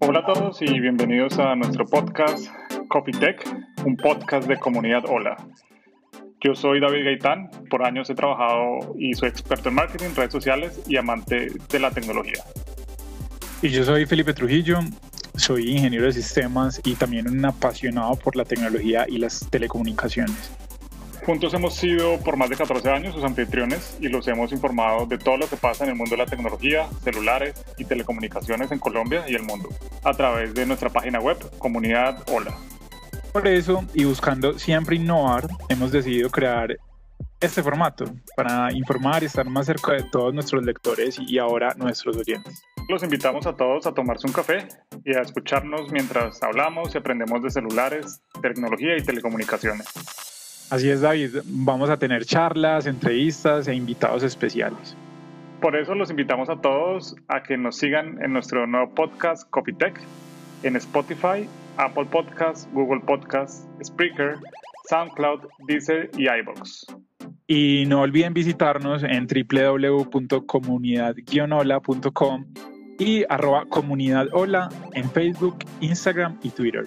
Hola a todos y bienvenidos a nuestro podcast Tech, un podcast de comunidad Hola. Yo soy David Gaitán, por años he trabajado y soy experto en marketing, redes sociales y amante de la tecnología. Y yo soy Felipe Trujillo, soy ingeniero de sistemas y también un apasionado por la tecnología y las telecomunicaciones. Juntos hemos sido por más de 14 años sus anfitriones y los hemos informado de todo lo que pasa en el mundo de la tecnología, celulares y telecomunicaciones en Colombia y el mundo a través de nuestra página web Comunidad Hola. Por eso, y buscando siempre innovar, hemos decidido crear este formato para informar y estar más cerca de todos nuestros lectores y ahora nuestros oyentes. Los invitamos a todos a tomarse un café y a escucharnos mientras hablamos y aprendemos de celulares, tecnología y telecomunicaciones. Así es, David. Vamos a tener charlas, entrevistas e invitados especiales. Por eso los invitamos a todos a que nos sigan en nuestro nuevo podcast Copytech en Spotify, Apple Podcasts, Google Podcasts, Spreaker, SoundCloud, Deezer y iBox. Y no olviden visitarnos en www.comunidad-hola.com y arroba comunidad hola en Facebook, Instagram y Twitter.